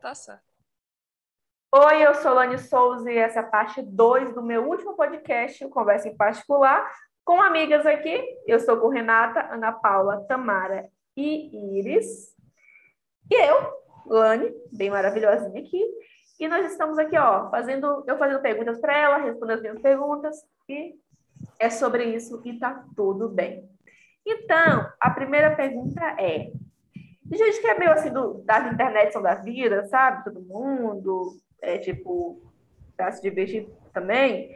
Tá certo. Oi, eu sou Lani Souza e essa é a parte 2 do meu último podcast, Conversa em Particular, com amigas aqui. Eu estou com Renata, Ana Paula, Tamara e Iris. E eu, Lani, bem maravilhosinha aqui. E nós estamos aqui, ó, fazendo, eu fazendo perguntas para ela, respondendo as minhas perguntas, e é sobre isso e tá tudo bem. Então, a primeira pergunta é: gente que é meio assim do, das internet são da vida, sabe? Todo mundo, é tipo, pra se divertir também.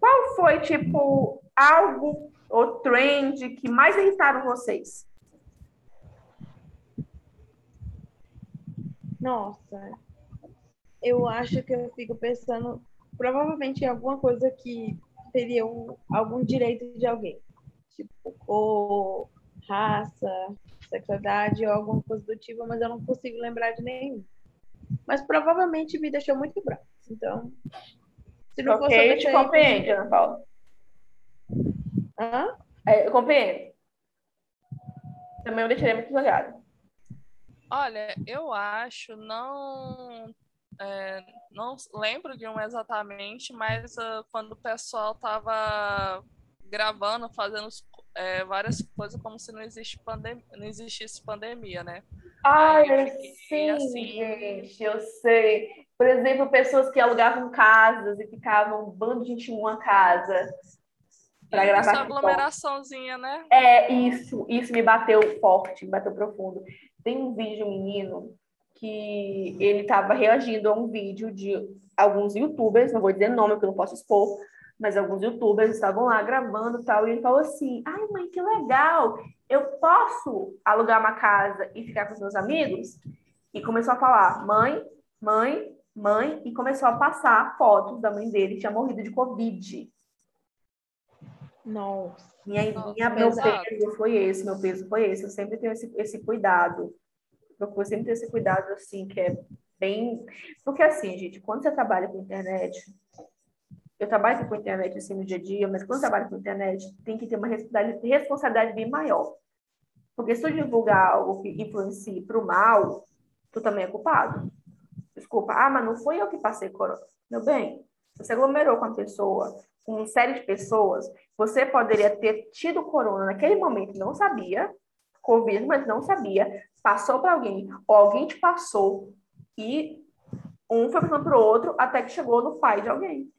Qual foi, tipo, algo ou trend que mais irritaram vocês? Nossa, eu acho que eu fico pensando provavelmente em alguma coisa que teria um, algum direito de alguém. Tipo, cor, raça, sexualidade ou alguma coisa do tipo, mas eu não consigo lembrar de nenhum. Mas provavelmente me deixou muito bravo. Então, se não okay, fosse eu te compreendo, Ana Paula. Hã? É, eu compreendo. Também eu deixaria muito zangado. Olha, eu acho, não é, não lembro de um exatamente, mas uh, quando o pessoal estava gravando, fazendo é, várias coisas como se não, existe pandem não existisse pandemia, né? Ah, eu sim, assim... gente, eu sei. Por exemplo, pessoas que alugavam casas e ficavam um bando de gente em uma casa para gravar. Essa aglomeraçãozinha, né? É, isso, isso me bateu forte, me bateu profundo. Tem um vídeo, um menino, que ele estava reagindo a um vídeo de alguns youtubers, não vou dizer nome porque eu não posso expor, mas alguns youtubers estavam lá gravando tal, e ele falou assim: ai, mãe, que legal! Eu posso alugar uma casa e ficar com os meus amigos? E começou a falar: mãe, mãe, mãe, e começou a passar fotos da mãe dele que tinha morrido de Covid. Nossa. Minha, minha, meu peso foi esse, meu peso foi esse. Eu sempre tenho esse, esse cuidado. Procuro sempre ter esse cuidado, assim, que é bem. Porque, assim, gente, quando você trabalha com internet, eu trabalho com internet assim no dia a dia, mas quando trabalho com internet, tem que ter uma responsabilidade bem maior. Porque se tu divulgar algo que influencie para o mal, tu também é culpado. Desculpa, ah, mas não foi eu que passei corona. Meu bem, você aglomerou com a pessoa, com uma série de pessoas, você poderia ter tido corona naquele momento, não sabia, Covid, mas não sabia, passou para alguém, ou alguém te passou, e um foi passando para o outro até que chegou no pai de alguém.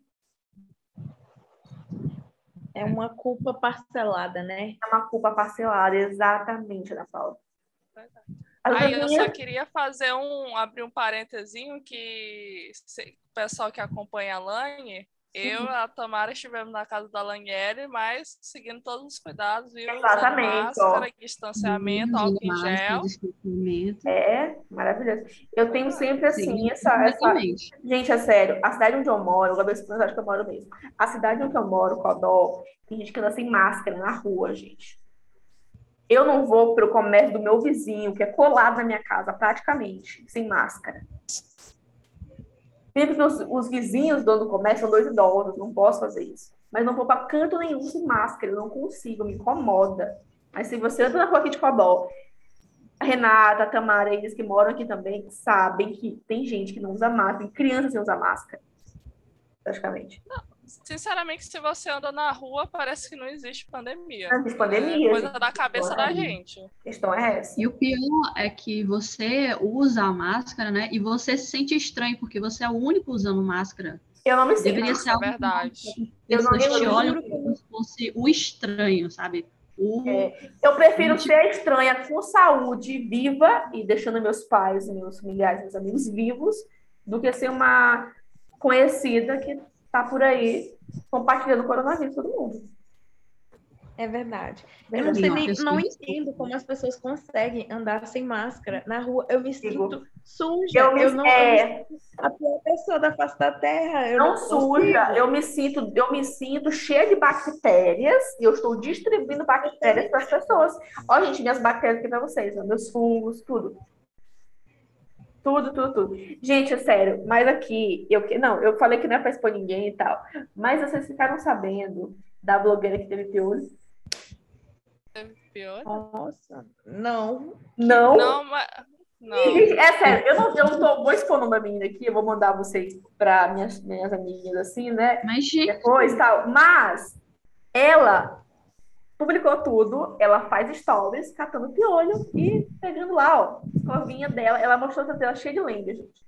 É uma culpa parcelada, né? É uma culpa parcelada, exatamente, Ana Paula. Aí eu só queria fazer um, abrir um parentezinho que o pessoal que acompanha a Lani, eu e a Tamara estivemos na casa da Laniele, mas seguindo todos os cuidados, viu? Exatamente. Máscara, ó. distanciamento, álcool em gel. É, maravilhoso. Eu tenho sempre assim, Sim, essa, essa. Gente, é sério, a cidade onde eu moro, eu cidade que eu moro mesmo. A cidade onde eu moro, Codó, tem gente que anda sem máscara na rua, gente. Eu não vou para o comércio do meu vizinho, que é colado na minha casa, praticamente, sem máscara. Mesmo os, os vizinhos do comércio são dois idosos, não posso fazer isso. Mas não vou para canto nenhum sem máscara, não consigo, me incomoda. Mas se você anda na rua aqui de Cobol, a Renata, a Tamara, eles que moram aqui também, sabem que tem gente que não usa máscara, tem crianças sem usar máscara, praticamente. Não, sinceramente, se você anda na rua, parece que não existe pandemia. Não existe pandemia. É coisa da cabeça da gente. A questão é essa. E o pior é que você usa a máscara, né? E você se sente estranho, porque você é o único usando máscara. Eu não me sinto. Deveria ser é verdade. Eu não te olham como se fosse o estranho, sabe? O... É, eu prefiro ser estranha com saúde, viva e deixando meus pais, meus familiares, meus amigos vivos, do que ser uma conhecida que tá por aí compartilhando o coronavírus todo mundo. É verdade. Eu não sei nem, não entendo como as pessoas conseguem andar sem máscara na rua. Eu me sinto suja. Eu, me, eu não é... a pior pessoa da face da terra. Eu não, não suja. Eu me sinto, eu me sinto cheia de bactérias e eu estou distribuindo bactérias para as pessoas. Ó, gente, minhas bactérias aqui para vocês, meus fungos, tudo. Tudo, tudo, tudo. Gente, é sério, mas aqui, eu não, eu falei que não é pra expor ninguém e tal, mas vocês ficaram sabendo da blogueira que teve piolho? Teve piolho? Nossa, não. Não? Não, mas, Não. É sério, eu não, eu não tô, vou expor o nome da menina aqui, eu vou mandar vocês para minhas, minhas amiguinhas assim, né? Mas, gente, Depois tal. Mas ela publicou tudo, ela faz stories catando piolho e pegando lá, ó, escovinha dela. Ela mostrou essa tela cheia de lenda, gente.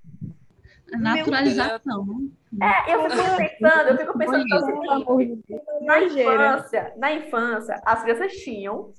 naturalização. É, eu fico pensando, eu fico pensando que o Pelo amor seguinte, de Deus. na infância, na infância, as crianças tinham.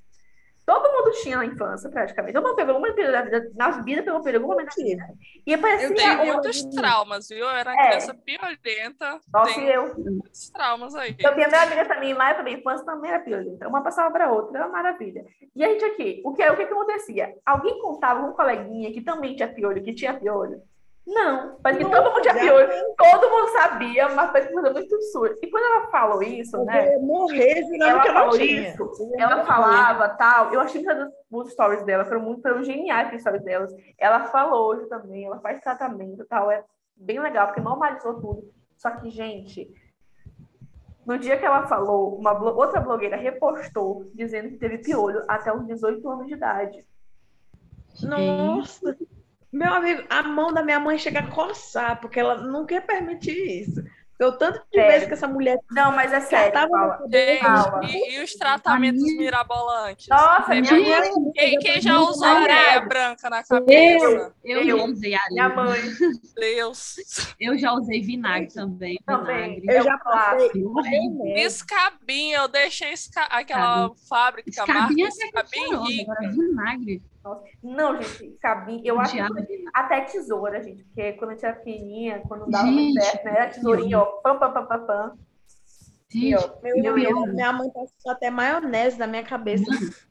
Todo mundo tinha na infância, praticamente. Todo mundo pegou alguma período da vida, na vida pegou período, alguma momento da vida. E parecia Eu tenho uma- muitos traumas, viu? Eu era É. criança piolenta. Nossa, e eu. muitos traumas aí. Eu tenho a minha amiga também, lá minha infância também era piolenta. Uma passava para outra, era uma maravilha. E a gente aqui, o que, o que, que acontecia? Alguém contava com um coleguinha que também tinha piolho, que tinha piolho? Não, mas que todo mundo tinha já piolho, todo mundo sabia, mas foi uma coisa muito absurda. E quando ela falou isso, Eu né? morrer jurando Ela que eu não falou tinha. isso, Eu Ela morrer. falava tal, eu achei que os stories dela foram muito foram geniais as stories delas. Ela falou hoje também, ela faz tratamento tal, é bem legal, porque normalizou tudo. Só que, gente, no dia que ela falou, uma blo- outra blogueira repostou dizendo que teve piolho até os 18 anos de idade. Nossa, meu amigo, a mão da minha mãe chega a coçar, porque ela não quer permitir isso. O tanto de Sério. vezes que essa mulher Não, mas é sério, Gente, e, e os tratamentos minha- mirabolantes? Nossa, minha Gente, mãe, Quem, quem já usou areia grave. branca na cabeça? Eu Eu, já usei minha areia. mãe Deus. Eu já usei vinagre também. também. Vinagre. É Eu já passei. Escabinha, eu deixei esca... aquela fábrica, marca Escabinha até que Escabinha rica. agora vinagre. Não, gente, cabinho. Eu acho que até tesoura, gente, porque quando a gente era pequenininha, quando dava Gente, certo, né? Era tesourinha, ó, pam, pam, pam, pam, pam. Gente, ó, Meu Eu Deus, ia- minha mãe passou até maionese na minha cabeça.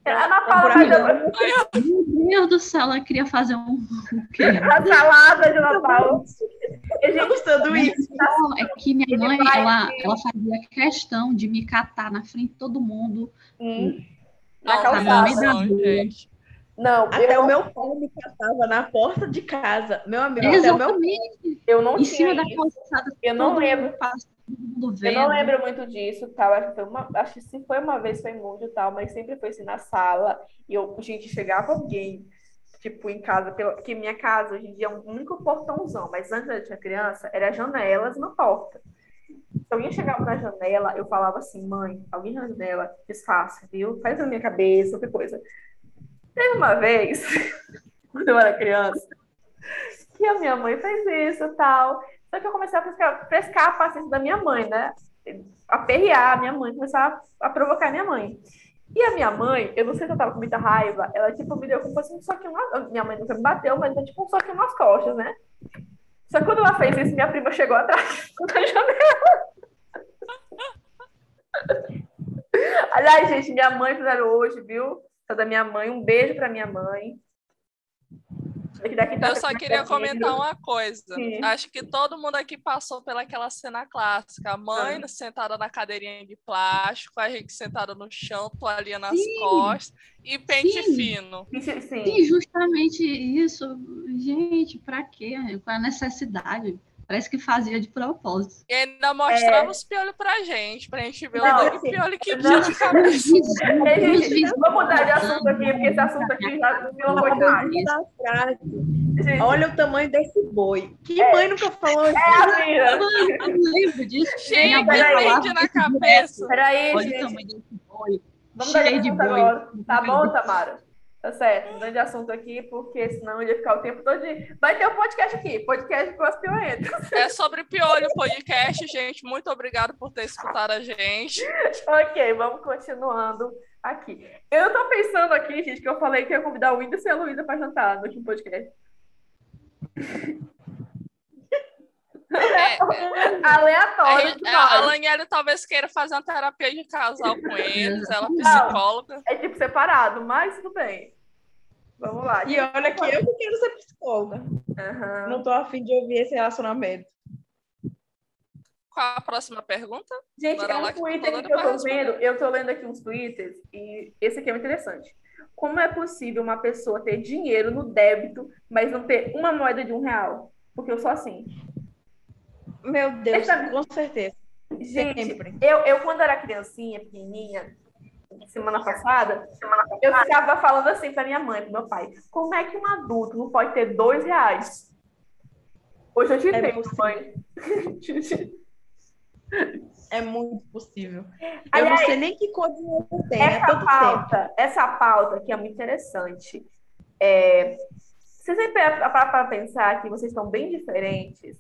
Ana Paula Pra fazendo meu Deus do céu, ela queria fazer um. O quê? a salada de Ana Paula. A gente sanduíche. Não, é que minha Ele mãe, vai ela, ela fazia questão de me catar na frente de todo mundo. hum, na Não, calçada. Não, Até eu, o meu pai me catava na porta de casa. Meu amigo, até o meu Exatamente. eu não Em cima da calçada. Eu não lembro. Eu não lembro muito disso, tal. Acho que, uma, acho que se foi uma vez foi muito tal, mas sempre foi assim na sala. E eu, gente, chegava alguém, tipo, em casa, porque minha casa hoje em dia é um único portãozão, mas antes eu tinha criança, era janelas e uma porta. Se alguém chegava na janela, eu falava assim, mãe, alguém na janela, disfarça, viu? Faz na minha cabeça, qualquer coisa. Teve uma vez, quando eu era criança, que a minha mãe fez isso e tal. Só que eu comecei a frescar, frescar a paciência da minha mãe, né? Aperrear a minha mãe, começar a, a provocar a minha mãe. E a minha mãe, eu não sei se eu tava com muita raiva, ela tipo me deu como um soquinho nas... Minha mãe nunca me bateu, mas é tipo um soquinho nas costas, né? Só que quando ela fez isso, minha prima chegou atrás da janela. Aliás, gente, minha mãe fizeram hoje, viu? Essa da minha mãe, um beijo pra minha mãe. Tá Eu só queria comentar uma coisa. Sim. Acho que todo mundo aqui passou pelaquela cena clássica. A mãe Ah. sentada na cadeirinha de plástico, a gente sentada no chão, toalhinha nas Sim. costas e pente Sim. fino. Sim, justamente isso. Gente, pra quê? Qual é a necessidade? Parece que fazia de propósito. E ainda mostrava os piolhos pra gente, pra gente ver É. Não, o assim, de piolho que tinha de cabeça. Gente, vamos mudar de assunto aqui, porque esse assunto aqui já virou uma coisa. Da frase. Gente, Olha o tamanho desse boi. Que mãe nunca falou isso? é a minha. Eu não lembro disso. Gente, mãe peraí. falava prende na cabeça. Peraí, Olha o gente. tamanho desse boi. Vamos dar de cheio de boi. agora. Tá bom, Tamara? Tá certo, mudando de assunto aqui, porque senão ele ia ficar o tempo todo de... Vai ter um podcast aqui, podcast com as pioentas. É sobre piolho podcast, gente. Muito obrigado por ter escutado a gente. ok, vamos continuando aqui. Eu tô pensando aqui, gente, que eu falei que ia convidar o Whindersson e a Luísa pra jantar no último podcast. É, a, Aleatório gente- demais. a Laniele talvez queira fazer uma terapia de casal com eles, ela é psicóloga. É tipo separado, mas tudo bem. Vamos lá. E olha que eu que quero ser psicóloga. Aham. Não tô afim de ouvir esse relacionamento. Qual a próxima pergunta? Gente, Bora é lá um que eu tô Twitter doida que eu tô responder. vendo, eu tô lendo aqui uns twitters e esse aqui é muito interessante. Como é possível uma pessoa ter dinheiro no débito, mas não ter uma moeda de um real? Porque eu sou assim. Meu Deus, Essa- com certeza. Gente, Sempre. eu, eu quando era criancinha, pequenininha, semana passada, eu ficava falando assim para minha mãe, pro meu pai, como é que um adulto não pode ter dois reais? Hoje eu te É possível. mãe. É muito possível. eu não sei nem que cor dinheiro tem, é essa tempo. pauta, essa pauta aqui é muito interessante. É, vocês sempre para pensar que vocês estão bem diferentes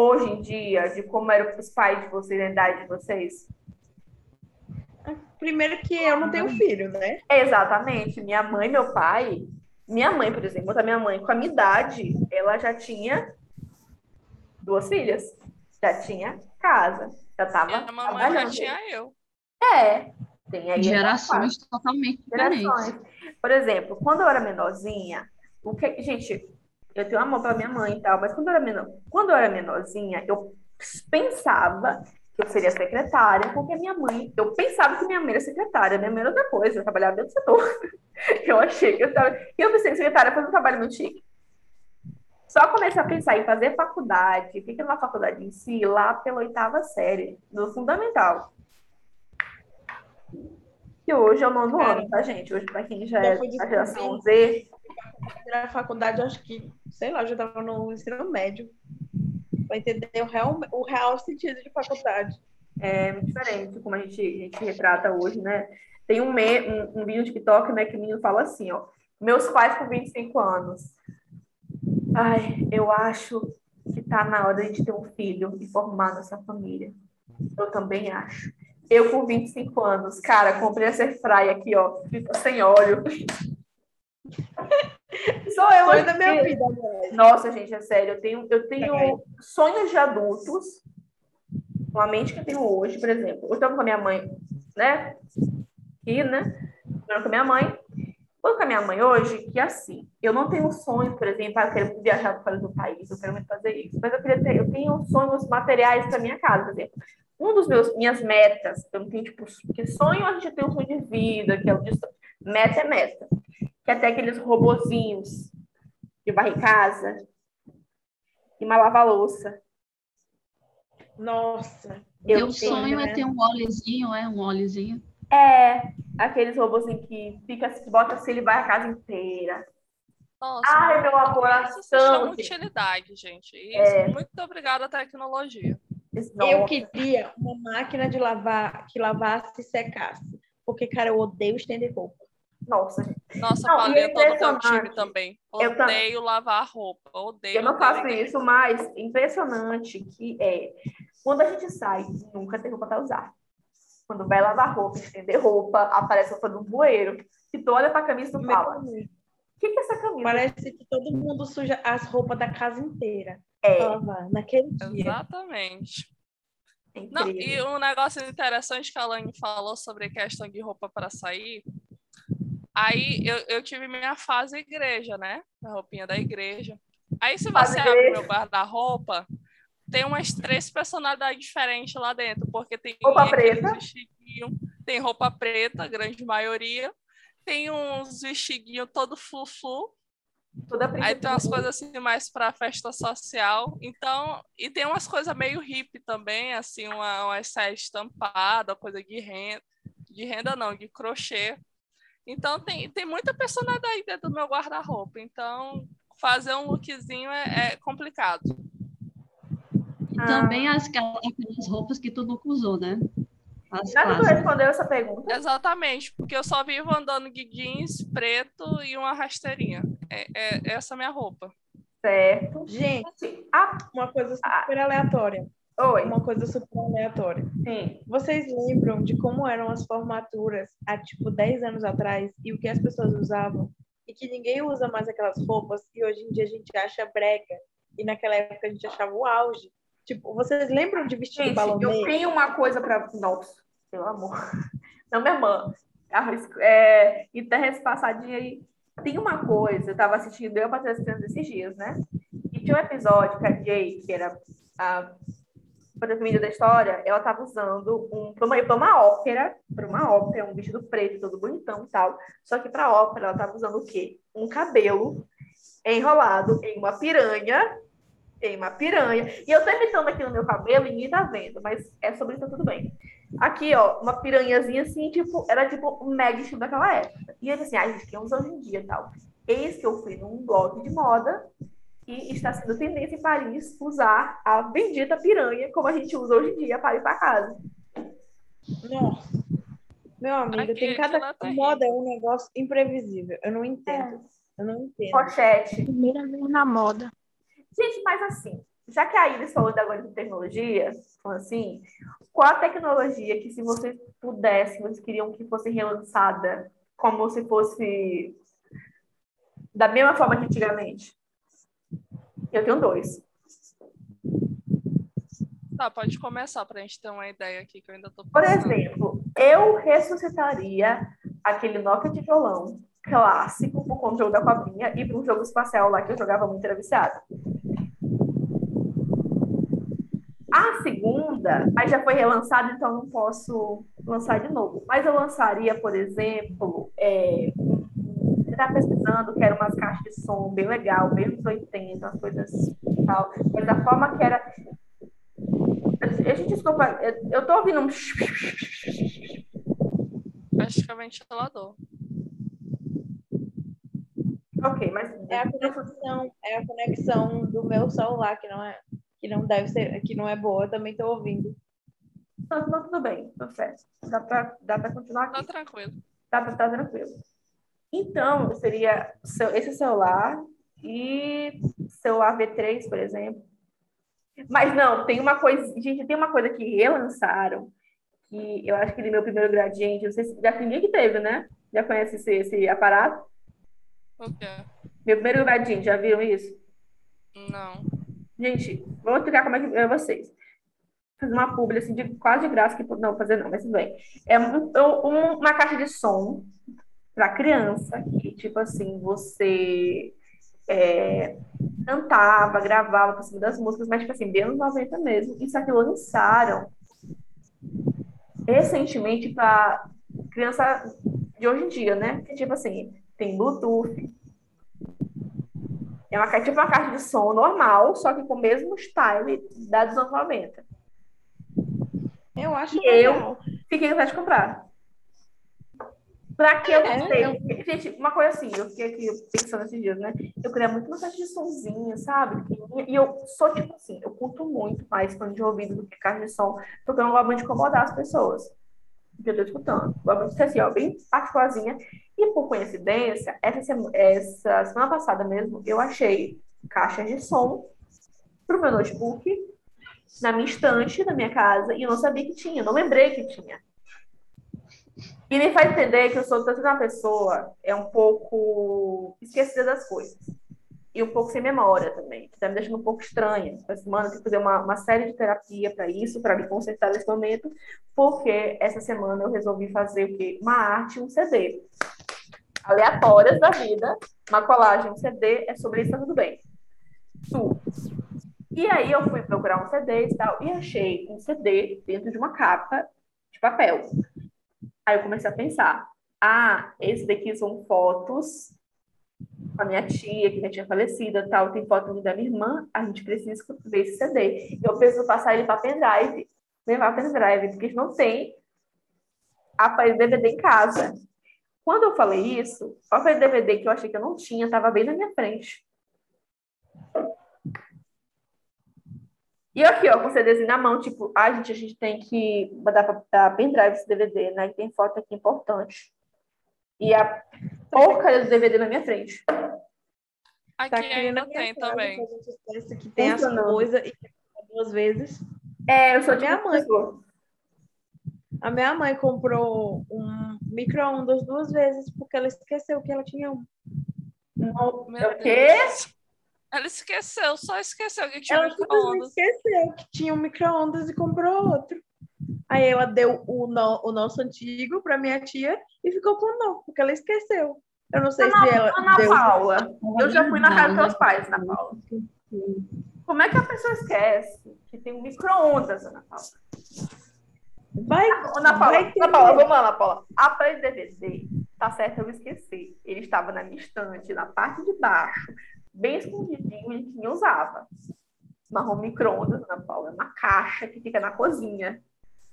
hoje em dia de como eram os pais de vocês, na idade de vocês? Primeiro que eu não tenho filho, né? Exatamente. Minha mãe e meu pai. Minha mãe, por exemplo, a minha mãe, com a minha idade, ela já tinha duas filhas. Já tinha casa. Já estava Minha mamãe já tinha eu. É. Tem aí Gerações totalmente diferentes. gerações. Por exemplo, quando eu era menorzinha, o que, gente, eu tenho amor para minha mãe e tal, mas quando eu era menor, quando eu era menorzinha, eu pensava que eu seria secretária, porque minha mãe, eu pensava que minha mãe era secretária, minha mãe era outra coisa, eu trabalhava dentro do setor. Eu achei que eu estava, eu pensei que secretária foi um trabalho muito chique. Só comecei a pensar em fazer faculdade, fica numa faculdade em si, lá pela oitava série, no fundamental. Que hoje é o nono ano, tá, gente? Hoje, para quem já é da geração. Z, Na faculdade, acho que, sei lá, eu já estava no ensino médio. Para entender o real, o real sentido de faculdade. é muito diferente como a gente, a gente retrata hoje, né? Tem um, me, um, um vídeo no TikTok, né, que o menino fala assim, ó. Meus pais com 25 anos. Ai, eu acho que tá na hora de ter um filho e formar nossa família. Eu também acho. Eu com 25 anos, cara, comprei essa airfryer aqui, ó, sem óleo. Sou eu Sonho da minha vida, né? Nossa, gente, é sério. Eu tenho, eu tenho É. sonhos de adultos, com a mente que eu tenho hoje, por exemplo. Eu estou com a minha mãe, né? Aqui, né? Morando com a minha mãe. Estou com a minha mãe hoje, que é assim, eu não tenho sonho, por exemplo, ah, eu quero viajar para fora do país, eu quero muito fazer isso. Mas eu queria ter, eu tenho sonhos materiais para minha casa, por exemplo. Um dos meus minhas metas, eu não tenho, tipo, porque sonho a gente tem um sonho de vida, que é o de meta é meta. Que é até aqueles robozinhos de varrer casa, e uma lava-louça. Nossa. Eu Meu tenho, sonho né? é ter um óleozinho, é um óleozinho. É, aqueles robozinhos que fica, que bota assim, ele vai a casa inteira. Nossa, Ai, meu amor, isso se chama assim. utilidade, gente. Isso, É. muito obrigada à tecnologia. Eu queria uma máquina de lavar que lavasse e secasse. Porque, cara, eu odeio estender roupa. Nossa. Nossa, Não, é todo o teu impressionante. time também. Odeio lavar roupa. Odeio. eu não faço isso, mas impressionante que é quando a gente sai, nunca tem roupa para usar. Quando vai lavar roupa, estender roupa, aparece roupa no bueiro, e tu olha pra camisa e tu fala, o que, que é essa camisa? Parece que todo mundo suja as roupas da casa inteira. É, naquele dia. Exatamente. é Não, e um negócio interessante que a Lani falou sobre a questão de roupa para sair. Aí eu, eu tive minha fase igreja, né? A roupinha da igreja. Aí se Fase você abre igreja. meu guarda-roupa, tem umas três personalidades diferentes lá dentro, porque tem Roupa preta. vestidinho, tem roupa preta, grande maioria, tem uns vestidinhos todo flu-flu, Toda Aí tem umas coisas assim mais para festa social. Então, e tem umas coisas meio hippie também, assim, uma, uma saia estampada, coisa de renda, de renda não, de crochê. Então tem, tem muita personalidade dentro do meu guarda-roupa. Então, fazer um lookzinho é, é complicado. E Ah. também as, aquelas roupas que tu nunca usou, né? As Já que tu respondeu essa pergunta, Exatamente, porque eu só vivo andando de jeans preto e uma rasteirinha. É, é essa a minha roupa. certo? Gente, Assim, ah, uma coisa super aleatória. Oi, Uma coisa super aleatória. sim. Vocês lembram de como eram as formaturas há, tipo, 10 anos atrás e o que as pessoas usavam? E que ninguém usa mais aquelas roupas e hoje em dia a gente acha brega. E naquela época a gente achava o auge. Tipo, vocês lembram de vestido Gente, balonê? eu tenho uma coisa para. Nossa, pelo amor. Não, minha irmã. É, e essa passadinha aí. Tem uma coisa, eu tava assistindo Eu para esses dias, né? E tinha um episódio que a Jay, que era a protagonista da história, ela tava usando um, para uma, uma ópera, para uma ópera, um vestido preto, todo bonitão e tal. Só que para ópera ela tava usando o quê? Um cabelo enrolado em uma piranha em uma piranha. E eu tô imitando aqui no meu cabelo e ninguém tá vendo, mas é sobre isso, tá tudo bem. Aqui, ó, uma piranhazinha assim, tipo, era tipo um mega estilo daquela época. E ele assim, ah, gente, que usa hoje em dia e tal. Eis que eu fui num blog de moda e está sendo tendência em Paris usar a bendita piranha como a gente usa hoje em dia para ir para casa. Nossa. Meu amigo, Aqui, tem cada tá moda é um negócio imprevisível. Eu não entendo. Eu não entendo. Pochete. Primeira vez na moda. Gente, mas assim, já que a Iris falou da agora de tecnologia, assim, qual a tecnologia que se vocês pudessem, vocês queriam que fosse relançada como se fosse da mesma forma que antigamente? Eu tenho dois. Tá, pode começar pra gente ter uma ideia aqui que eu ainda tô Por pensando. exemplo, eu ressuscitaria aquele Nokia de violão clássico pro controle da cobrinha e para um jogo espacial lá que eu jogava muito, era viciada. A segunda, mas já foi relançada, então não posso lançar de novo. Mas eu lançaria, por exemplo, é, você tá pesquisando, que era umas caixas de som bem legal, bem nos 80, umas coisas e tal. Mas da forma que era. A gente, desculpa, eu- eu tô ouvindo um. Acho que é ventilador. Ok, mas. É a conexão, é a conexão do meu celular que não é que não deve ser, que não é boa. Eu também estou ouvindo. Não, não, tudo bem, tudo certo. Dá pra, dá pra continuar Tá aqui. tranquilo. Tá, tá tranquilo. Então, seria seu- esse celular e celular V3, por exemplo. Mas não, tem uma coisa, gente, tem uma coisa que relançaram, que eu acho que ele meu primeiro gradiente, não sei se já tem ninguém que teve, né? Já conhece esse, esse aparato? O quê? Meu primeiro gradiente, já viram isso? Não. Gente, vou explicar como é que é vocês. Fazer uma publi assim, de quase de graça, que não vou fazer não, mas tudo bem. É um- um- uma caixa de som para criança, que tipo assim, você é, cantava, gravava por cima das músicas, mas tipo assim, bem anos 90 mesmo. Isso aqui lançaram recentemente para criança de hoje em dia, né? Que tipo assim, tem Bluetooth, é uma, tipo uma caixa de som normal, só que com o mesmo style da dos anos 90. Eu acho E eu? legal. Fiquei com de comprar. Pra que eu É, não sei? Gente, uma coisa assim, eu fiquei aqui pensando esses dias, né? Eu queria muito uma caixa de somzinho, sabe? E eu sou tipo assim, eu curto muito mais fone de ouvido do que caixa de som, porque eu não gosto muito de incomodar as pessoas. Que eu tô escutando. Gosto muito de ser assim, ó, bem particularzinha. E por coincidência, essa semana, essa semana passada mesmo, eu achei caixas de som pro meu notebook na minha estante da minha casa e eu não sabia que tinha, não lembrei que tinha. E me faz entender que eu sou tanto uma pessoa é um pouco esquecida das coisas. E um pouco sem memória também, que tá me deixando um pouco estranha. Essa semana eu tenho que fazer uma, uma série de terapia para isso, para me concentrar nesse momento, porque essa semana eu resolvi fazer o quê? Uma arte, um CD. Aleatórias da vida, uma colagem, um CD, é sobre isso, tá tudo bem. Tu. E aí eu fui procurar um CD e tal, e achei um CD dentro de uma capa de papel. Aí eu comecei a pensar, ah, esse daqui são fotos com a minha tia, que já tinha falecido tal, tem foto da minha irmã, a gente precisa ver esse CD. Eu preciso passar ele para pendrive, levar pendrive, porque não tem aparelho DVD em casa. Quando eu falei isso, o aparelho DVD que eu achei que eu não tinha, estava bem na minha frente. E aqui, ó, com o CDzinho na mão, tipo, a gente, a gente tem que mandar para dar pendrive esse DVD, né? E tem foto aqui importante. E a porcaria do DVD na minha frente. Aqui Tá aqui ainda tem também. que a gente que tem as coisas e duas vezes. É, eu sou de Minha mãe. A minha mãe comprou um micro-ondas duas vezes porque ela esqueceu que ela tinha um. Não, Meu é o quê? Deus. Ela esqueceu, só esqueceu que tinha Ela micro-ondas. esqueceu que tinha um micro-ondas e comprou outro. Aí ela deu o, no- o nosso antigo para minha tia e ficou com o novo, porque ela esqueceu. Eu não sei se ela Ana deu. Paula, eu já fui na casa dos teus pais, Ana Paula. Como é que a pessoa esquece que tem um micro-ondas, Ana Paula? Vai, Ana Paula, vai Ana Paula, vamos lá, Ana Paula. Aparelho DVD, tá certo, eu esqueci. Ele estava na minha estante, na parte de baixo, bem escondidinho, e ninguém usava. Marrom micro-ondas, Ana Paula, é uma caixa que fica na cozinha.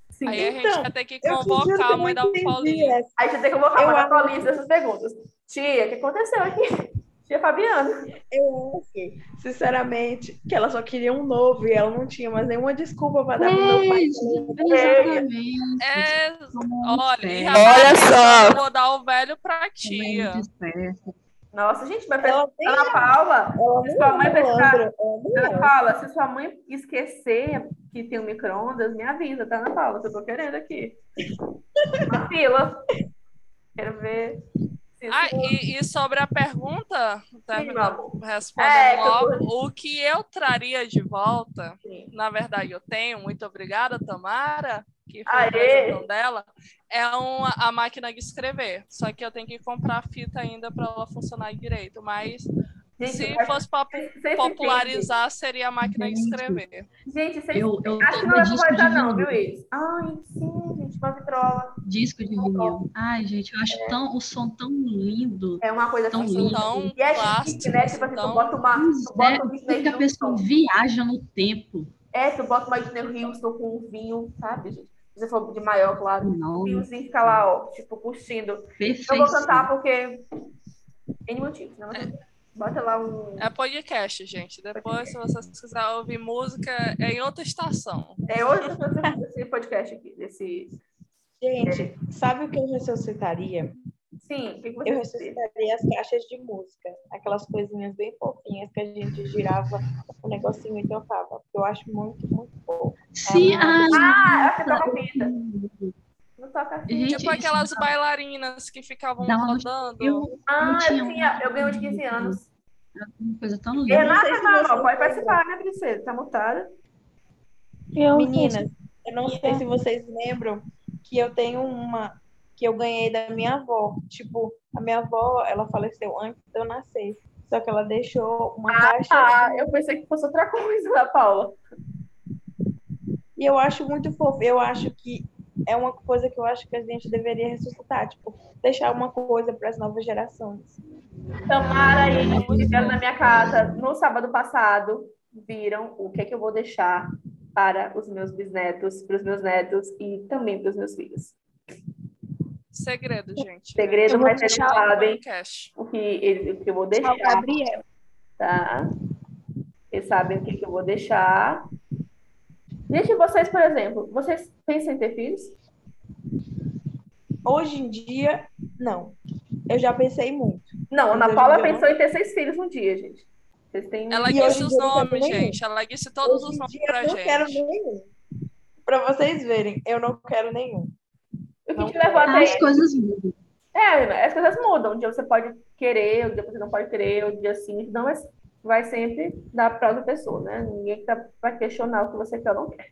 Sim, Aí a gente então, vai ter que convocar a mãe da Paulinha. essa. Aí você tem que convocar Eu a mãe da Paulinha dessas perguntas. Tia, o que aconteceu aqui? Tia Fabiana. Eu acho, sinceramente, que ela só queria um novo e ela não tinha mais nenhuma desculpa para dar pro meu pai. Exatamente. É, olha, a Olha só. Eu vou dar o velho pra é tia. esperto. Nossa, gente, mas Ela nem Ana Paula, ela se sua mãe é nem Ana é. Paula, se sua mãe esquecer que tem um micro-ondas, me avisa, tá, Ana Paula? Que eu tô querendo aqui. Uma fila. Quero ver. Ah, e, e sobre a pergunta, terminando, respondendo É, que eu logo, tô- o que eu traria de volta, Sim. na verdade eu tenho, muito obrigada, Tamara, que foi Aê! a dela, é uma, a máquina de escrever. Só que eu tenho que comprar a fita ainda para ela funcionar direito, mas Gente, se fosse vocês entendem. popularizar, seria a máquina de Gente. escrever. Gente, vocês Eu, eu Acho que não de popularizar, não, viu. Iris? Ai, sim, gente, uma vitrola. Disco de vinil. Ai, gente, eu É. acho tão, o som tão lindo. É uma coisa Tão assim. lindo. Então, E é plástico, chique, né? Tipo assim, tu bota uma. Tu é, bota um porque a pessoa Houston. viaja no tempo. É, tu bota uma Whitney Houston com um vinho, sabe, gente? Se você for de maior, claro. Não, O vinhozinho fica lá, ó, tipo, curtindo. Eu vou cantar porque. N motivos, né? Mas Bota lá um. é podcast, gente. Depois, se vocês quiserem ouvir música, é em outra estação. É hoje eu tô fazendo esse podcast aqui, desse. Gente, sabe o que eu ressuscitaria? Sim, o que, Eu ressuscitaria as caixas de música, aquelas coisinhas bem fofinhas que a gente girava o negocinho e tocava. porque Eu acho muito, muito bom. Sim, ah, Ah, eu acho que toca fita. Não toca fita. Gente, Tipo aquelas bailarinas que ficavam uma- rodando. eu, Ah, eu tinha um-. Eu ganhei de 15 anos. uma coisa tão linda. não Renata, se não, você não, pode participar, né, princesa? Tá mutada. Eu Meninas, eu não sei se vocês lembram que eu tenho uma que eu ganhei da minha avó. Tipo, a minha avó, ela faleceu antes de eu nascer. Só que ela deixou uma caixa Ah, eu pensei que fosse outra coisa da Paula. E eu acho muito fofo. Eu acho que é uma coisa que eu acho que a gente deveria ressuscitar, tipo, deixar uma coisa para as novas gerações. Tamara e estiveram na minha casa no sábado passado, viram o que, é que eu vou deixar para os meus bisnetos, para os meus netos e também para os meus filhos. Segredo, gente. Segredo, Eu mas eles deixar o sabem Podcast. o que, eles- o que eu vou Tchau, deixar, Gabriel. tá? Eles sabem o que, que eu vou deixar. Gente, vocês, por exemplo, vocês pensam em ter filhos? Hoje em dia, não. Eu já pensei muito. Não, a Ana Paula pensou em ter seis filhos um dia, gente. Vocês têm. Ela disse os eu não nomes, gente. Ela disse todos Hoje os nomes dia pra eu não quero gente. nenhum. Para vocês verem, eu não quero nenhum. O que te levou até As coisas mudam. É, as coisas mudam. Um dia você pode querer, um dia você não pode querer, um dia sim, não, mas vai sempre dar para outra pessoa, né? Ninguém tá para questionar o que você quer ou não quer.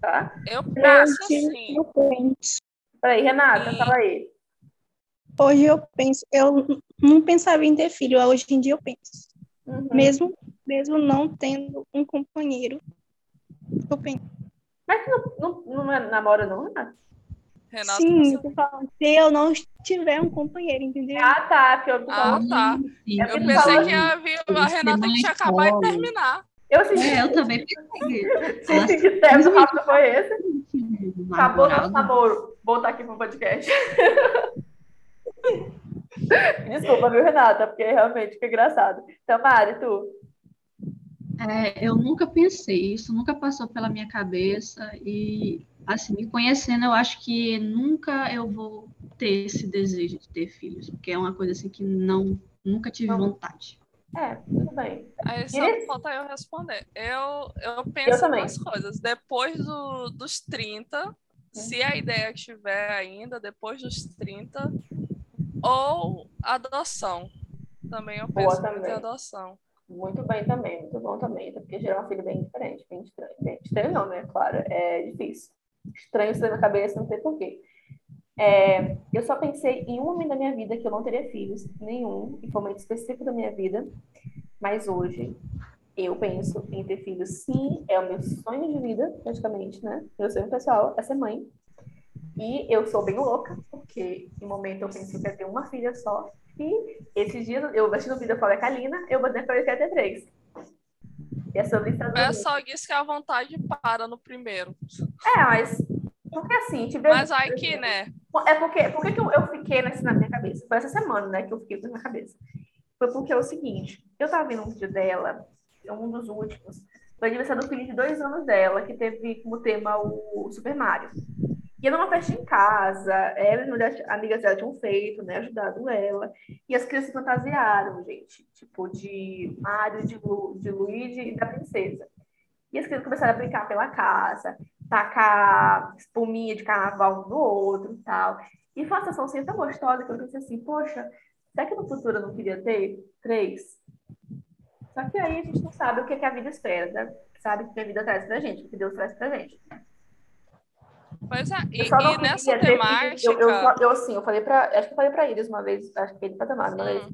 Tá? Eu penso assim. eu penso. Peraí, Renata, E- fala aí. Hoje eu penso, eu não pensava em ter filho, hoje em dia eu penso. Uhum. Mesmo, mesmo não tendo um companheiro, eu penso. Mas tu não, não, não é- namora, não, Renata? Renato, Sim, você- eu tô falando, se eu não tiver um companheiro, entendeu? Ah, tá. Porque eu, tô Ah, tá. Sim, Eu Eu pensei que a, vi- a Renata tinha acabado de escolhe. terminar. eu senti É, eu também pensei. senti que tempo rápido foi esse. Acabou nosso Namorado. namoro. Voltar aqui pro podcast. Desculpa, viu, Renata? Porque realmente fica engraçado. Tamara, e tu? É, eu nunca pensei, isso nunca passou pela minha cabeça e, assim, me conhecendo, eu acho que nunca eu vou ter esse desejo de ter filhos, porque é uma coisa assim que não, nunca tive Não. vontade. É, tudo bem. Aí só falta eu responder. Eu, eu penso em também. duas coisas. Depois do- dos 30, se a ideia tiver ainda, depois dos 30, ou adoção. Também eu Boa penso muito em adoção. Muito bem também, muito bom também, porque gerar um filho bem diferente, bem estranho. Bem estranho não, né? Claro, é difícil. Estranho isso na cabeça, não sei porquê. É, eu só pensei em um momento da minha vida que eu não teria filhos, nenhum, e foi um momento específico da minha vida, mas hoje eu penso em ter filhos sim, é o meu sonho de vida, praticamente, né? Meu sonho pessoal é ser mãe. E eu sou bem louca, porque em momento eu penso que eu ia ter uma filha só, e esses dias eu assistindo o vídeo com a Lina, eu botei pra ele que ia ter três. E é sobre isso O pessoal diz que a vontade para no primeiro. É, mas Porque assim, tive... Mas aí que, né? É porque, por que eu, eu fiquei nessa na minha cabeça? Foi essa semana, né, que eu fiquei com na cabeça. Foi porque é o seguinte, eu tava vendo um vídeo dela, um dos últimos, foi aniversário do filho de dois anos dela, que teve como tema o Super Mario. E era uma festa em casa, ela e as amigas dela tinham feito, né, ajudado ela. E as crianças fantasiaram, gente, tipo, de Mario, de, Lu, de Luigi e da princesa. E as crianças começaram a brincar pela casa, tacar espuminha de carnaval um no outro e tal. E foi uma sensação assim, tão gostosa que eu pensei assim, poxa, será que no futuro eu não queria ter três? Só que aí a gente não sabe o que, é que a vida espera, né? sabe o que a vida traz pra gente, o que Deus traz pra gente. Pois é, e, e nessa temática... Eu, eu, eu, assim, eu falei pra... Acho que eu falei pra eles uma vez, acho que ele pra Tamara uma vez,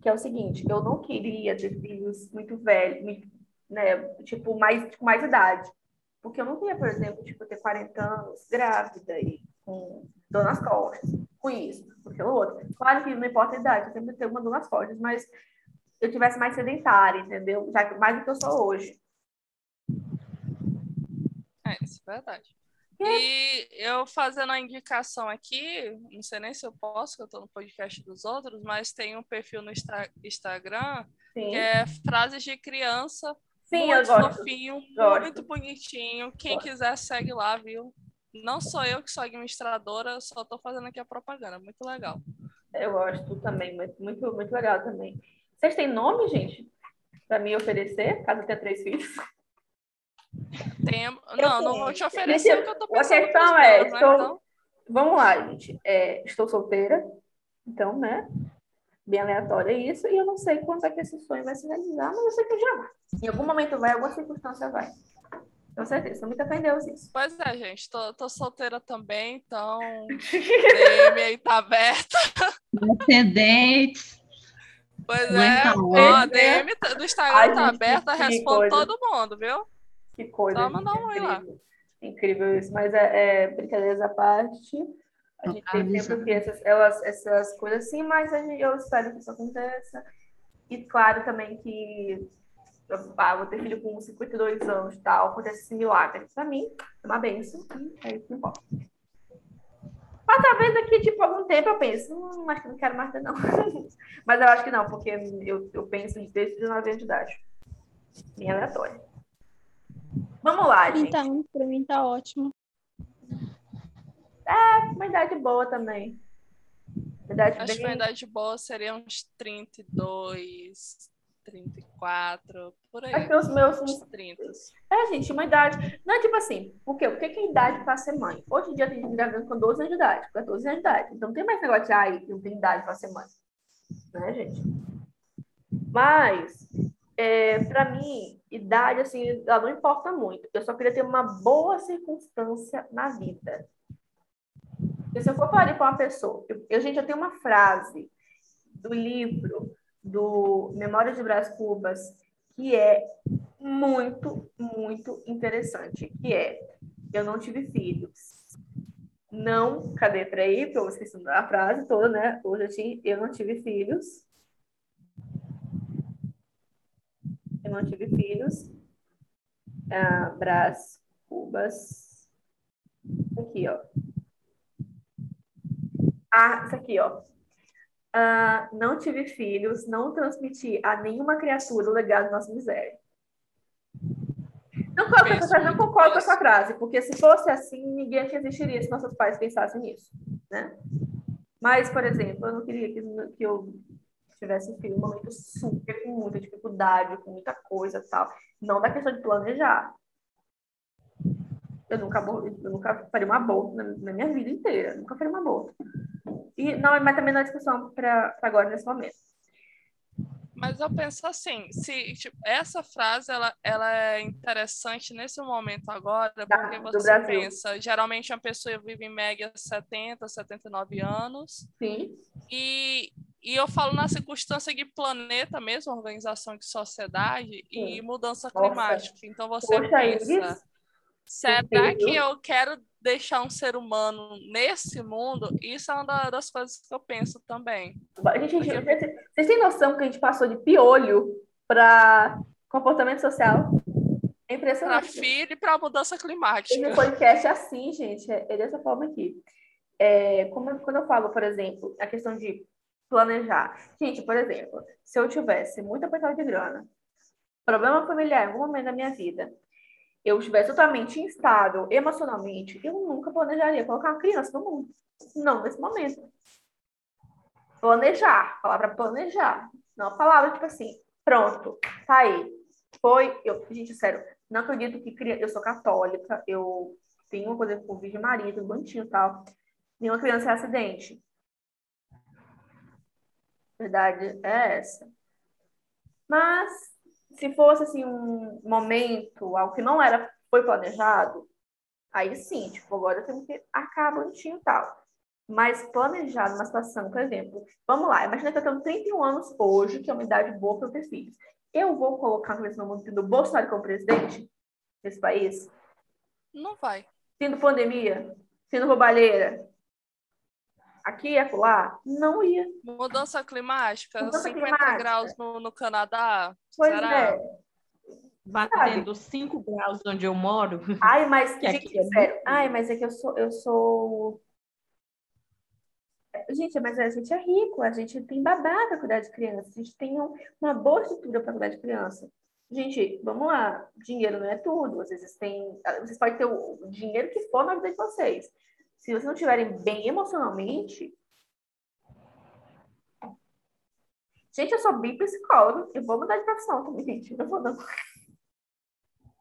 que é o seguinte, eu não queria ter filhos muito velhos, muito, né, tipo, mais, com mais idade. Porque eu não queria, por exemplo, tipo, ter 40 anos grávida e com dor nas costas, com isso, com aquilo outro. Claro que não importa a idade, eu sempre tenho uma dor nas costas, mas eu tivesse mais sedentária, entendeu? Já mais do que eu sou hoje. É, isso é verdade. E eu fazendo a indicação aqui, não sei nem se eu posso, que eu estou no podcast dos outros, mas tem um perfil no Instagram Sim. que é frases de criança. Sim, muito fofinho, gosto. muito bonitinho. Quem gosto. quiser, segue lá, viu? Não sou eu que sou administradora, só estou fazendo aqui a propaganda. Muito legal. Eu gosto também, muito, muito, muito legal também. Vocês têm nome, gente? Para me oferecer, caso eu tenha três filhos? Tem... Não, não vou te oferecer o que eu tô pensando. A questão é, estou... né? então... vamos lá, gente. É, estou solteira, então, né? Bem aleatório é isso, e eu não sei quando é que esse sonho vai se realizar, mas eu sei que já vai. Em algum momento vai, alguma circunstância vai. Com certeza, em Deus isso. Pois é, gente, tô, tô solteira também, então DM aí tá aberta. Ascendentes. Pois é, ó, a DM do Instagram tá aberta, responde todo mundo, viu? Que coisa. Só mandar um oi lá. Incrível isso. Mas é, é brincadeiras à parte. A gente ah, tem tempo que essas, elas, essas coisas assim, mas a gente, eu espero que isso aconteça. E claro também que ah, vou ter filho com 52 anos tal, acontece esse milagre. Pra mim, é uma benção. É isso que importa. Mas talvez daqui, tipo, algum tempo eu penso, hum, acho que não quero mais ter, não. Mas eu acho que não, porque eu, eu penso desde 19 anos de idade. Bem aleatório. Vamos lá, gente. Então, pra mim tá ótimo. É, uma idade boa também. Idade Acho bem... que uma idade boa seria uns 32, 34, por aí. Acho que os meus uns 30. É, gente, uma idade. Não é tipo assim, por quê? Por que, que a idade para ser mãe? Hoje em dia tem gente gravando com 12 anos de idade, 14 anos de idade. Então não tem mais negócio de ai, não tem idade para ser mãe. Né, gente? Mas, é, para mim, idade, assim, ela não importa muito. Eu só queria ter uma boa circunstância na vida. Porque se eu for falar para uma pessoa, eu, eu, gente, eu tenho uma frase do livro do Memórias de Brás Cubas que é muito, muito interessante, que é eu não tive filhos. Não, cadê? Peraí, porque eu esqueci a frase toda, né? Hoje eu, tinha, eu não tive filhos. Eu não tive filhos. Ah, Brás Cubas. Aqui, ó. Ah, isso aqui, ó. Ah, não tive filhos, não transmiti a nenhuma criatura o legado da nossa miséria. Não concordo, com essa, não concordo com essa frase, porque se fosse assim, ninguém aqui existiria se nossos pais pensassem nisso, né? Mas, por exemplo, eu não queria que, que eu tivesse filho um momento super com muita dificuldade, com muita coisa tal. Não da questão de planejar. Eu nunca, eu nunca faria uma aborto na, minha vida inteira. Nunca faria uma aborto. E não, mas também não é discussão para agora, nesse momento. Mas eu penso assim, se tipo, essa frase ela, ela é interessante nesse momento agora, porque você pensa, geralmente uma pessoa vive em média 70, 79 anos. Sim. E, e eu falo na circunstância de planeta mesmo, organização de sociedade Sim. e mudança Nossa. climática. Então você Poxa, pensa, será que eu quero deixar um ser humano nesse mundo? Isso é uma das coisas que eu penso também. Gente, gente, vocês têm noção que a gente passou de piolho para comportamento social? É para impressionante. filho e para mudança climática. Esse podcast é assim, gente, é, é dessa forma aqui. É, como, quando eu falo, por exemplo, a questão de planejar. Gente, por exemplo, se eu tivesse muita apertado de grana, problema familiar em algum momento da minha vida, eu estivesse totalmente instável emocionalmente, eu nunca planejaria colocar uma criança no mundo. Não nesse momento. Planejar, a palavra planejar. Não a palavra, tipo assim, pronto, tá aí. Foi, eu, gente, sério, não acredito que criança, eu sou católica, eu tenho uma coisa com Virgem Maria, tudo bonitinho e tal. Nenhuma criança é acidente. Verdade é essa. Mas se fosse assim um momento, algo que não era, foi planejado, aí sim, tipo, agora tenho que arcar bonitinho e tal. Mas planejado uma situação, por exemplo, vamos lá, imagina que eu tenho 31 anos hoje, que é uma idade boa para eu ter filhos. Eu vou colocar no mesmo mundo do Bolsonaro como presidente desse país, Não vai. tendo pandemia, tendo roubalheira, aqui e acolá, não ia. Mudança climática, Mudança 50 climática. graus no, no Canadá. Pois será? é. Batendo 5 graus onde eu moro. Ai, mas, Que gente, é sério. muito Ai, mas é que eu sou, eu sou. Gente, mas a gente é rico, a gente tem babá para cuidar de criança, a gente tem um- uma boa estrutura para cuidar de criança. Gente, vamos lá, dinheiro não é tudo. Às vezes tem. Vocês podem ter o dinheiro que for na vida de vocês. Se vocês não estiverem bem emocionalmente. Gente, eu sou bipsicóloga. Eu vou mudar de profissão também, gente. Não vou, não.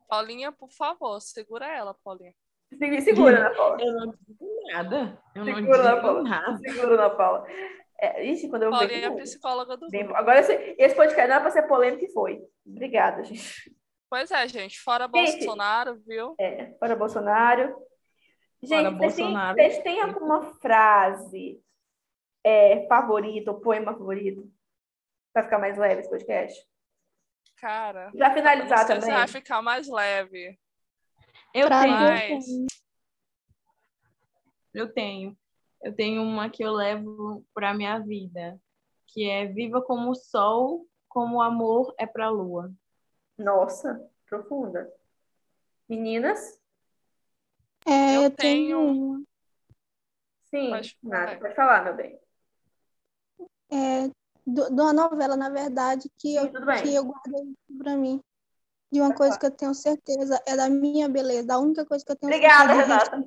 Paulinha, por favor, segura ela, Paulinha. Se- Segura, Ana Paula. Eu não digo nada. Eu não Segura na digo Paula. nada. Segura, Ana Paula. É, ixi, quando eu Paulinha é psicóloga do Bem. Agora, esse, esse podcast não é para ser polêmico e foi. Obrigada, gente. Pois é, gente, fora Gente. Bolsonaro, viu? É, para Bolsonaro. Gente, vocês têm- vocês têm alguma frase é, favorita ou poema favorito? Para ficar mais leve esse podcast? Cara, Para não finalizar também. vai ficar mais leve. Eu Pra tenho, Mas, eu tenho. Eu tenho uma que eu levo para minha vida, que é viva como o sol, como o amor é para a lua. Nossa, profunda. Meninas? É, Eu eu, tenho tenho-. Sim, Pode- nada, vai. pode falar, meu bem. É, do- de uma novela, na verdade, que eu, Sim, bem. que eu guardei para mim. De uma coisa que eu tenho certeza, é da minha beleza, da única coisa que eu tenho Obrigada, certeza. do Renata.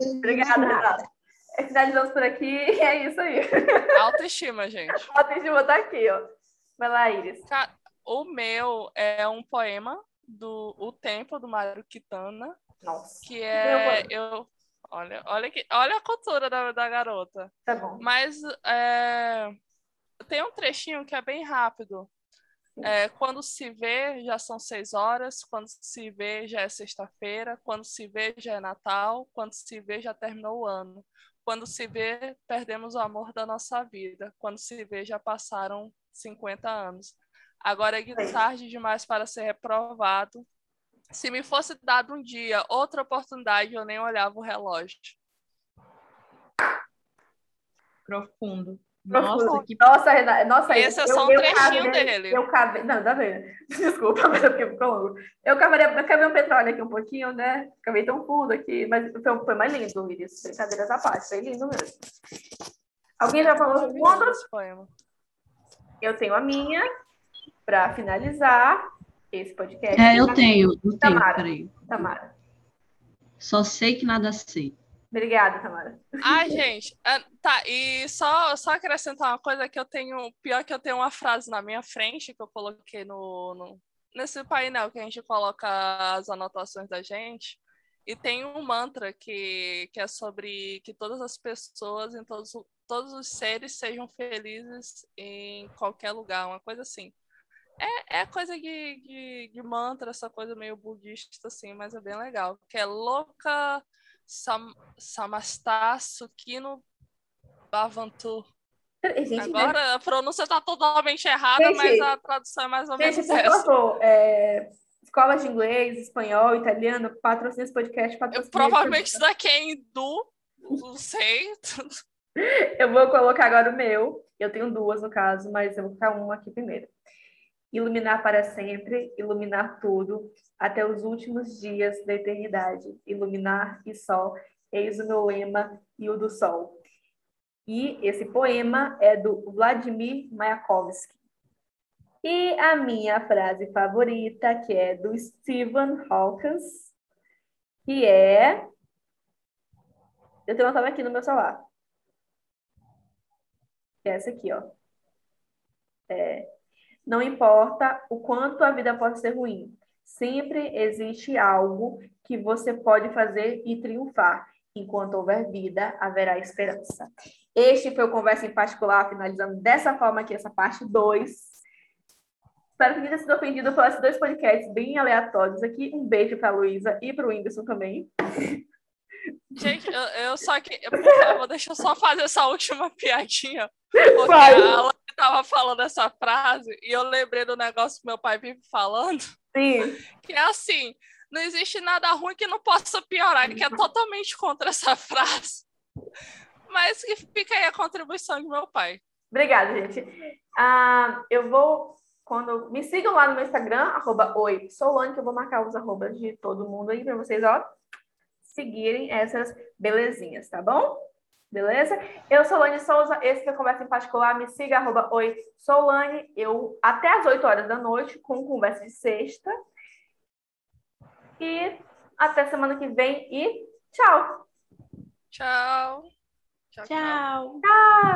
eu Obrigada. Renata. É, Finalizamos por aqui e é isso aí. autoestima, gente. Eu botar aqui, ó. Vai lá, Iris. O meu é um poema do O Tempo, do Mário Quintana, Nossa. que é. Eu, olha, olha, que, olha a cultura da, da garota. Tá bom. Mas é, tem um trechinho que é bem rápido. É, quando se vê, já são seis horas. Quando se vê, já é sexta-feira. Quando se vê, já é Natal. Quando se vê, já terminou o ano. Quando se vê, perdemos o amor da nossa vida. Quando se vê, já passaram 50 anos. Agora é tarde demais para ser reprovado. Se me fosse dado um dia, outra oportunidade, eu nem olhava o relógio. Profundo. Profundo. Nossa, que Nossa, Renata. Nossa, Esse é eu- só um eu trechinho cavei- dele. Eu cavei. Não, tá vendo? Desculpa, mas é porque ficou longo. Eu cavei, eu cavei um petróleo aqui um pouquinho, né? Cavei tão fundo aqui, mas foi, foi mais lindo, Iris. Brincadeiras à parte, foi lindo mesmo. Alguém já falou algum outro? Poema. Eu tenho a minha, para finalizar esse podcast. É, eu tenho, eu tenho, Tamara. peraí. Tamara. Só sei que nada sei. Obrigada, Tamara. Ah, gente, ah, tá, e só, só acrescentar uma coisa que eu tenho, pior que eu tenho uma frase na minha frente que eu coloquei no, no- nesse painel que a gente coloca as anotações da gente, e tem um mantra que, que é sobre que todas as pessoas, em todos, todos os seres sejam felizes em qualquer lugar, uma coisa assim. É, é coisa de, de, de mantra, essa coisa meio budista, assim, mas é bem legal. Que é louca Sam, Samastá Sukino Bhavantu. Gente, Agora a pronúncia tá totalmente errada, Gente, mas a tradução é mais ou Gente, menos por essa. favor, é, escolas de inglês, espanhol, italiano, patrocina esse podcast. Eu, patrocina provavelmente esse isso daqui é hindu, não sei. Eu vou colocar agora o meu. Eu tenho duas, no caso, mas eu vou colocar uma aqui primeiro. Iluminar para sempre, iluminar tudo, até os últimos dias da eternidade. Iluminar e sol, eis o meu lema e o do sol. E esse poema é do Vladimir Mayakovsky. E a minha frase favorita, que é do Stephen Hawking, que é. Eu tenho uma aqui no meu celular. Que é essa aqui, ó. É, não importa o quanto a vida pode ser ruim, sempre existe algo que você pode fazer e triunfar. Enquanto houver vida, haverá esperança. Este foi o Conversa em Particular, finalizando dessa forma aqui essa parte 2. Espero que tenha sido ofendido por esses dois podcasts bem aleatórios aqui. Um beijo para a Luísa e para o Whindersson também. Gente, eu, eu só que. Por favor, deixa eu só fazer essa última piadinha. Porque Vai. ela estava falando essa frase e eu lembrei do negócio que meu pai vive falando. Sim. Que é assim: não existe nada ruim que não possa piorar, que é totalmente contra essa frase. Mas que fica aí a contribuição de meu pai. Obrigada, gente. Uh, eu vou. Quando me sigam lá no meu Instagram, arroba oi, Solane, que eu vou marcar os arrobas de todo mundo aí para vocês, ó, seguirem essas belezinhas, tá bom? Beleza? Eu sou Lani Souza, esse que é Conversa em Particular, me siga, arroba oi, Solane, eu até às 8 horas da noite, com conversa de sexta. E até semana que vem e tchau! Tchau! Tchau! tchau. tchau.